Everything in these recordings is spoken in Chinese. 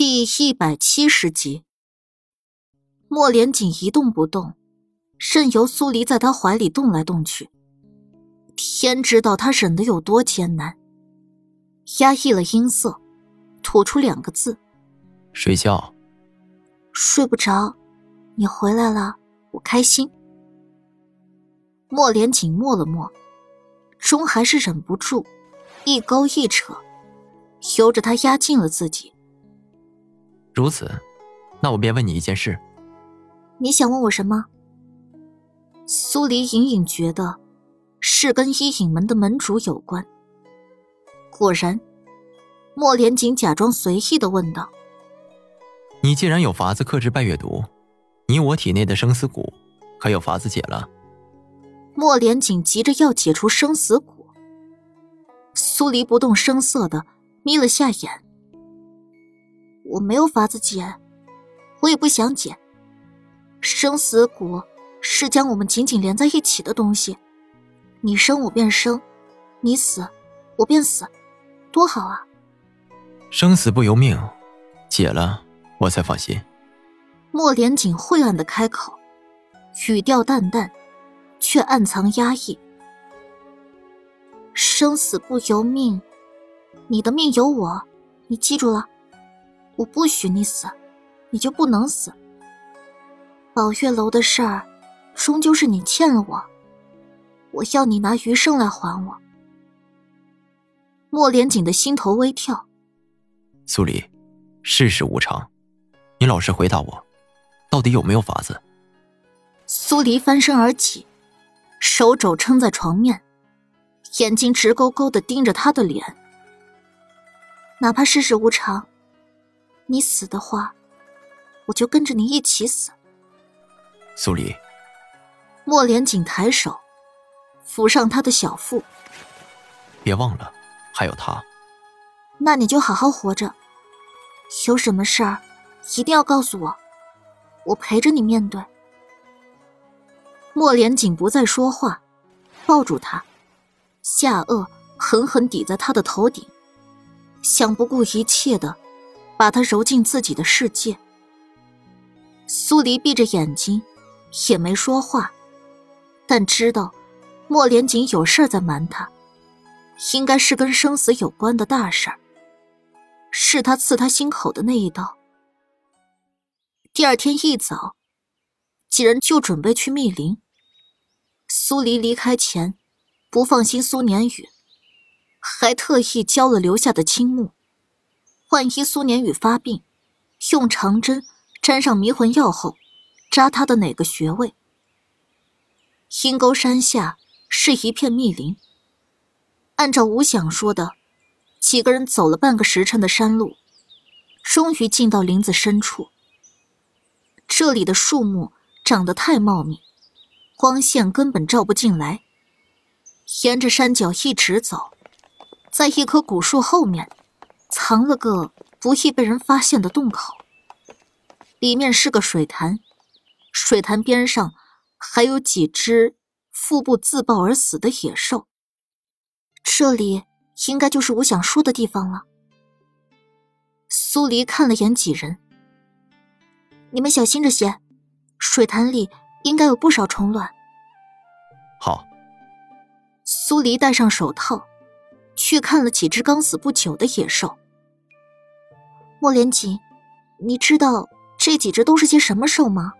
第一百七十集，莫连锦一动不动，任由苏黎在他怀里动来动去。天知道他忍得有多艰难，压抑了音色，吐出两个字：“睡觉。”睡不着，你回来了，我开心。莫连锦默了默，终还是忍不住，一勾一扯，由着他压近了自己。如此，那我便问你一件事。你想问我什么？苏黎隐隐觉得，是跟伊尹门的门主有关。果然，莫连锦假装随意的问道：“你既然有法子克制拜月毒，你我体内的生死蛊，可有法子解了？”莫连锦急着要解除生死蛊。苏黎不动声色的眯了下眼。我没有法子解，我也不想解。生死蛊是将我们紧紧连在一起的东西，你生我便生，你死我便死，多好啊！生死不由命，解了我才放心。莫连锦晦暗的开口，语调淡淡，却暗藏压抑。生死不由命，你的命由我，你记住了。我不许你死，你就不能死。宝月楼的事儿，终究是你欠了我，我要你拿余生来还我。莫连锦的心头微跳。苏黎，世事无常，你老实回答我，到底有没有法子？苏黎翻身而起，手肘撑在床面，眼睛直勾勾的盯着他的脸。哪怕世事无常。你死的话，我就跟着你一起死。苏黎，莫连锦抬手抚上他的小腹。别忘了，还有他。那你就好好活着，有什么事儿一定要告诉我，我陪着你面对。莫连锦不再说话，抱住他，下颚狠狠抵在他的头顶，想不顾一切的。把他揉进自己的世界。苏黎闭着眼睛，也没说话，但知道莫连锦有事在瞒他，应该是跟生死有关的大事儿，是他刺他心口的那一刀。第二天一早，几人就准备去密林。苏黎离开前，不放心苏年宇，还特意教了留下的青木。万一苏年宇发病，用长针沾上迷魂药后，扎他的哪个穴位？阴沟山下是一片密林。按照吴想说的，几个人走了半个时辰的山路，终于进到林子深处。这里的树木长得太茂密，光线根本照不进来。沿着山脚一直走，在一棵古树后面。藏了个不易被人发现的洞口，里面是个水潭，水潭边上还有几只腹部自爆而死的野兽。这里应该就是我想说的地方了。苏黎看了眼几人，你们小心着些，水潭里应该有不少虫卵。好。苏黎戴上手套，去看了几只刚死不久的野兽。莫连锦，你知道这几只都是些什么兽吗？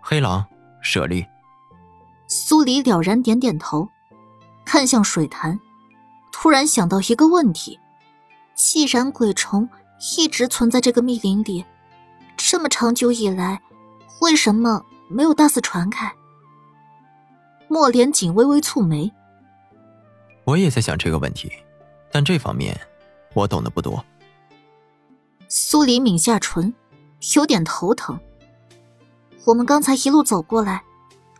黑狼、舍利。苏黎了然点点头，看向水潭，突然想到一个问题：既然鬼虫一直存在这个密林里，这么长久以来，为什么没有大肆传开？莫连锦微微蹙眉。我也在想这个问题，但这方面我懂得不多。苏黎抿下唇，有点头疼。我们刚才一路走过来，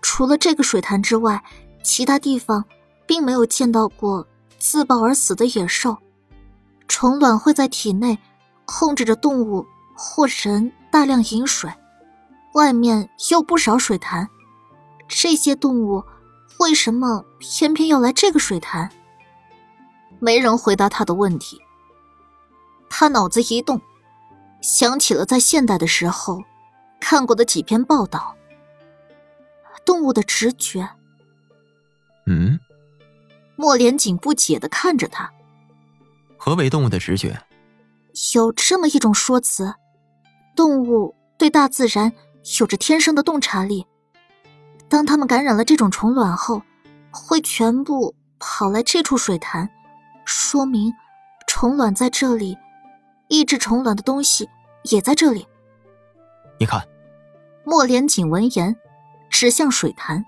除了这个水潭之外，其他地方并没有见到过自爆而死的野兽。虫卵会在体内控制着动物或人大量饮水，外面有不少水潭，这些动物为什么偏偏要来这个水潭？没人回答他的问题。他脑子一动。想起了在现代的时候看过的几篇报道。动物的直觉。嗯。莫连锦不解的看着他。何为动物的直觉？有这么一种说辞，动物对大自然有着天生的洞察力。当它们感染了这种虫卵后，会全部跑来这处水潭，说明虫卵在这里，抑制虫卵的东西也在这里。你看，莫连锦闻言，指向水潭，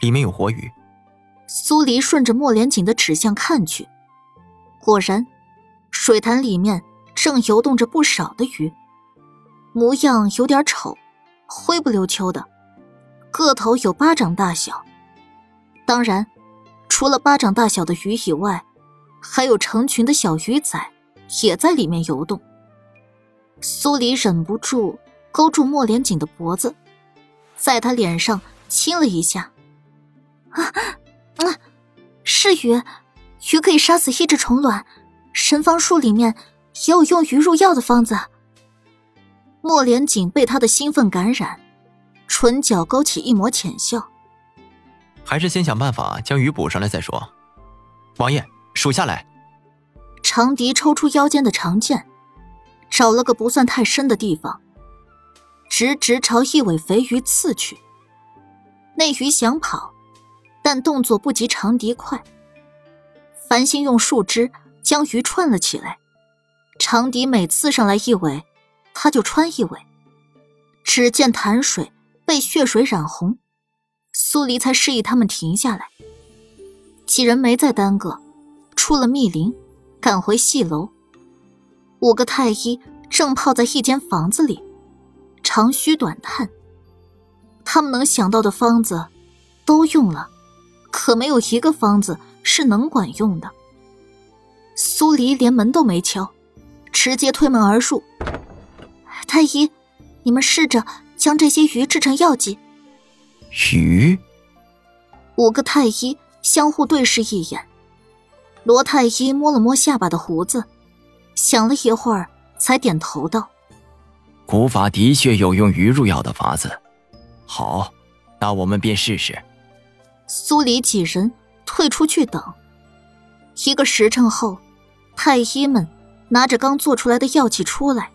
里面有活鱼。苏黎顺着莫连锦的指向看去，果然。水潭里面正游动着不少的鱼，模样有点丑，灰不溜秋的，个头有巴掌大小。当然，除了巴掌大小的鱼以外，还有成群的小鱼仔也在里面游动。苏黎忍不住勾住莫连锦的脖子，在他脸上亲了一下。啊，啊，是鱼，鱼可以杀死一只虫卵。神方术里面也有用鱼入药的方子。莫连锦被他的兴奋感染，唇角勾起一抹浅笑。还是先想办法将鱼补上来再说。王爷，属下来。长笛抽出腰间的长剑，找了个不算太深的地方，直直朝一尾肥鱼刺去。那鱼想跑，但动作不及长笛快。繁星用树枝。将鱼串了起来，长笛每刺上来一尾，他就穿一尾。只见潭水被血水染红，苏黎才示意他们停下来。几人没再耽搁，出了密林，赶回戏楼。五个太医正泡在一间房子里，长吁短叹。他们能想到的方子都用了，可没有一个方子是能管用的。苏黎连门都没敲，直接推门而入。太医，你们试着将这些鱼制成药剂。鱼？五个太医相互对视一眼。罗太医摸了摸下巴的胡子，想了一会儿，才点头道：“古法的确有用鱼入药的法子。好，那我们便试试。”苏黎几人退出去等。一个时辰后，太医们拿着刚做出来的药剂出来。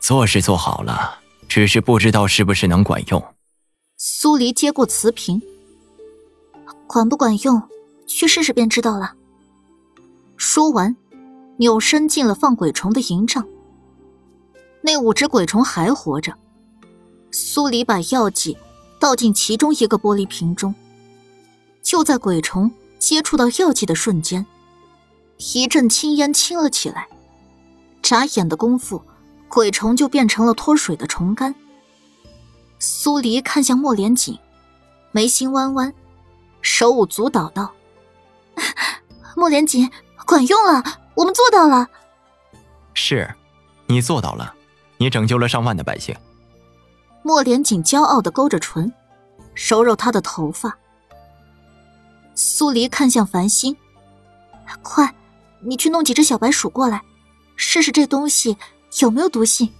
做是做好了，只是不知道是不是能管用。苏黎接过瓷瓶，管不管用，去试试便知道了。说完，扭身进了放鬼虫的营帐。那五只鬼虫还活着。苏黎把药剂倒进其中一个玻璃瓶中，就在鬼虫。接触到药剂的瞬间，一阵青烟清了起来。眨眼的功夫，鬼虫就变成了脱水的虫干。苏黎看向莫连锦，眉心弯弯，手舞足蹈道：“莫连锦，管用了，我们做到了。”是，你做到了，你拯救了上万的百姓。莫连锦骄傲的勾着唇，揉揉他的头发。苏黎看向繁星，快，你去弄几只小白鼠过来，试试这东西有没有毒性。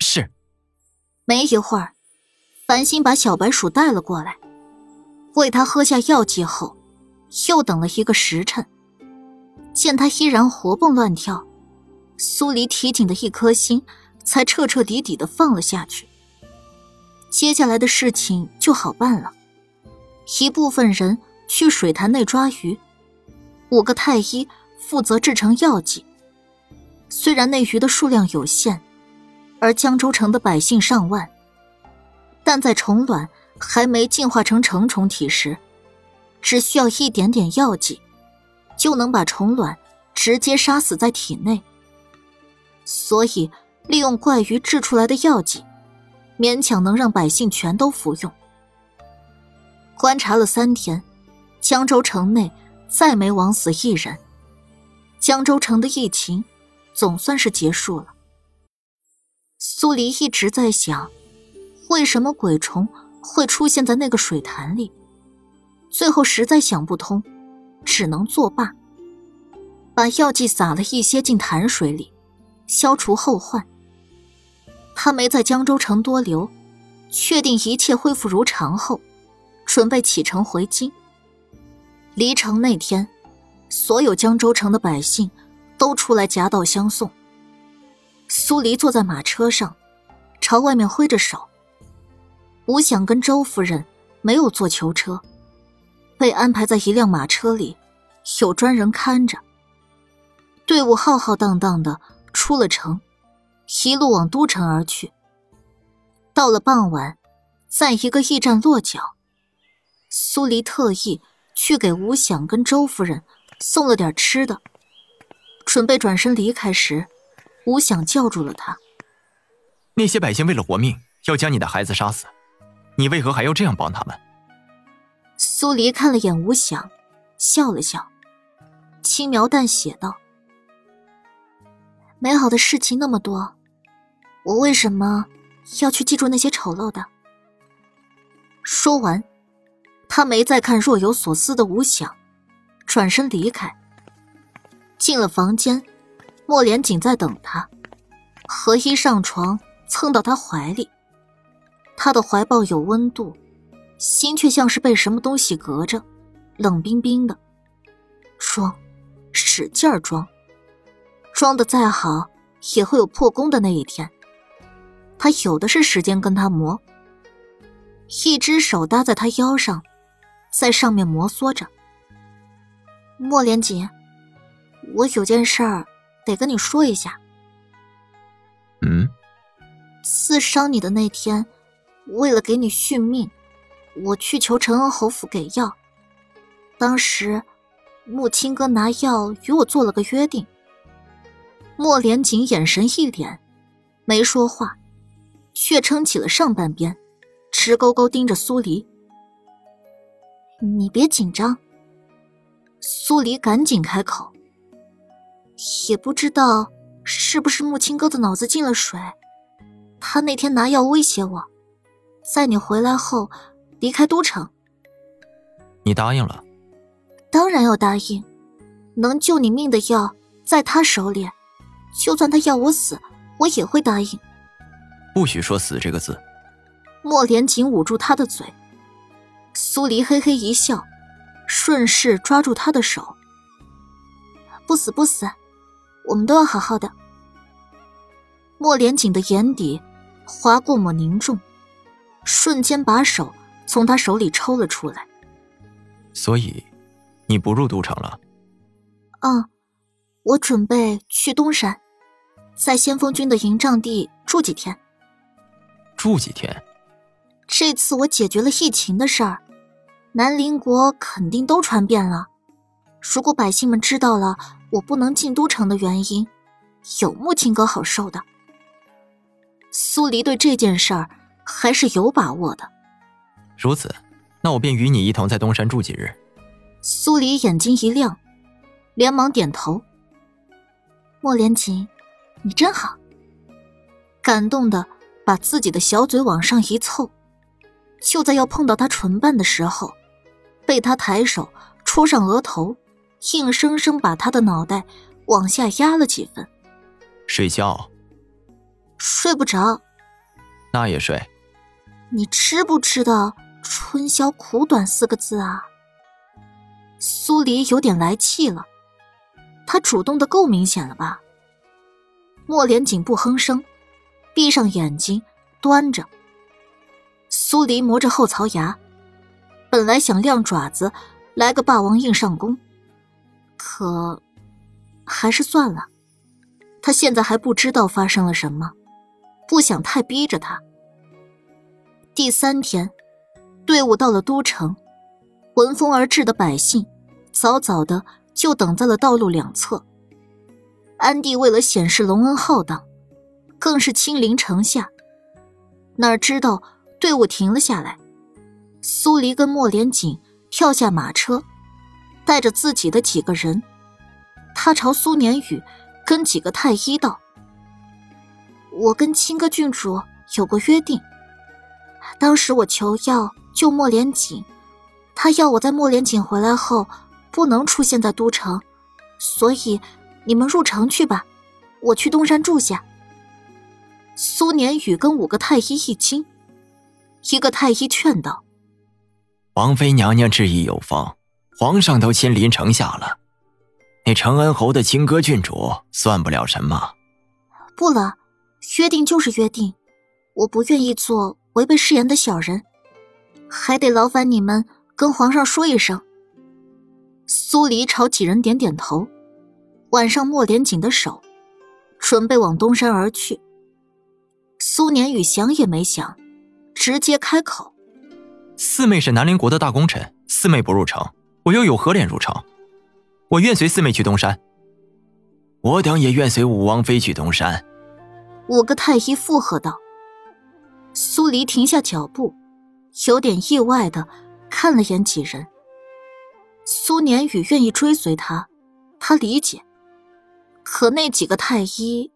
是。没一会儿，繁星把小白鼠带了过来，喂他喝下药剂后，又等了一个时辰。见他依然活蹦乱跳，苏黎提紧的一颗心才彻彻底底的放了下去。接下来的事情就好办了。一部分人去水潭内抓鱼，五个太医负责制成药剂。虽然那鱼的数量有限，而江州城的百姓上万，但在虫卵还没进化成成虫体时，只需要一点点药剂，就能把虫卵直接杀死在体内。所以，利用怪鱼制出来的药剂，勉强能让百姓全都服用。观察了三天，江州城内再没枉死一人。江州城的疫情总算是结束了。苏黎一直在想，为什么鬼虫会出现在那个水潭里？最后实在想不通，只能作罢，把药剂撒了一些进潭水里，消除后患。他没在江州城多留，确定一切恢复如常后，准备启程回京。离城那天，所有江州城的百姓都出来夹道相送。苏黎坐在马车上，朝外面挥着手。吴想跟周夫人没有坐囚车，被安排在一辆马车里，有专人看着。队伍浩浩荡荡的出了城，一路往都城而去。到了傍晚，在一个驿站落脚，苏黎特意去给吴想跟周夫人送了点吃的，准备转身离开时，吴想叫住了他：“那些百姓为了活命，要将你的孩子杀死，你为何还要这样帮他们？”苏黎看了眼吴想，笑了笑，轻描淡写道。美好的事情那么多，我为什么要去记住那些丑陋的？说完，他没再看若有所思的吴想，转身离开。进了房间，莫莲锦在等他，何一上床蹭到他怀里，他的怀抱有温度，心却像是被什么东西隔着，冷冰冰的。装，使劲儿装。装的再好，也会有破功的那一天。他有的是时间跟他磨。一只手搭在他腰上，在上面摩挲着。莫连锦，我有件事儿得跟你说一下。嗯。刺伤你的那天，为了给你续命，我去求陈恩侯府给药。当时，木青哥拿药与我做了个约定。莫连锦眼神一敛，没说话，却撑起了上半边，直勾勾盯着苏黎。你别紧张。苏黎赶紧开口。也不知道是不是木青哥的脑子进了水，他那天拿药威胁我，在你回来后离开都城。你答应了？当然要答应，能救你命的药在他手里。就算他要我死，我也会答应。不许说“死”这个字。莫连锦捂住他的嘴。苏黎嘿嘿一笑，顺势抓住他的手。不死不死，我们都要好好的。莫连锦的眼底划过抹凝重，瞬间把手从他手里抽了出来。所以，你不入都城了？嗯，我准备去东山。在先锋军的营帐地住几天？住几天？这次我解决了疫情的事儿，南邻国肯定都传遍了。如果百姓们知道了我不能进都城的原因，有木青哥好受的。苏黎对这件事儿还是有把握的。如此，那我便与你一同在东山住几日。苏黎眼睛一亮，连忙点头。莫连锦。你真好，感动的把自己的小嘴往上一凑，就在要碰到他唇瓣的时候，被他抬手戳上额头，硬生生把他的脑袋往下压了几分。睡觉？睡不着。那也睡。你知不知道“春宵苦短”四个字啊？苏黎有点来气了，他主动的够明显了吧？莫连锦不哼声，闭上眼睛，端着。苏黎磨着后槽牙，本来想亮爪子来个霸王硬上弓，可还是算了。他现在还不知道发生了什么，不想太逼着他。第三天，队伍到了都城，闻风而至的百姓早早的就等在了道路两侧。安帝为了显示隆恩浩荡，更是亲临城下。哪知道队伍停了下来，苏黎跟莫连锦跳下马车，带着自己的几个人，他朝苏年宇跟几个太医道：“我跟青歌郡主有过约定，当时我求药救莫连锦，他要我在莫连锦回来后不能出现在都城，所以。”你们入城去吧，我去东山住下。苏年宇跟五个太医一惊，一个太医劝道：“王妃娘娘治意有方，皇上都亲临城下了，那承恩侯的亲哥郡主算不了什么。”不了，约定就是约定，我不愿意做违背誓言的小人，还得劳烦你们跟皇上说一声。苏黎朝几人点点头，挽上莫连锦的手，准备往东山而去。苏年宇想也没想，直接开口：“四妹是南陵国的大功臣，四妹不入城，我又有何脸入城？我愿随四妹去东山。我等也愿随五王妃去东山。”五个太医附和道。苏黎停下脚步，有点意外的看了眼几人。苏年宇愿意追随他，他理解。可那几个太医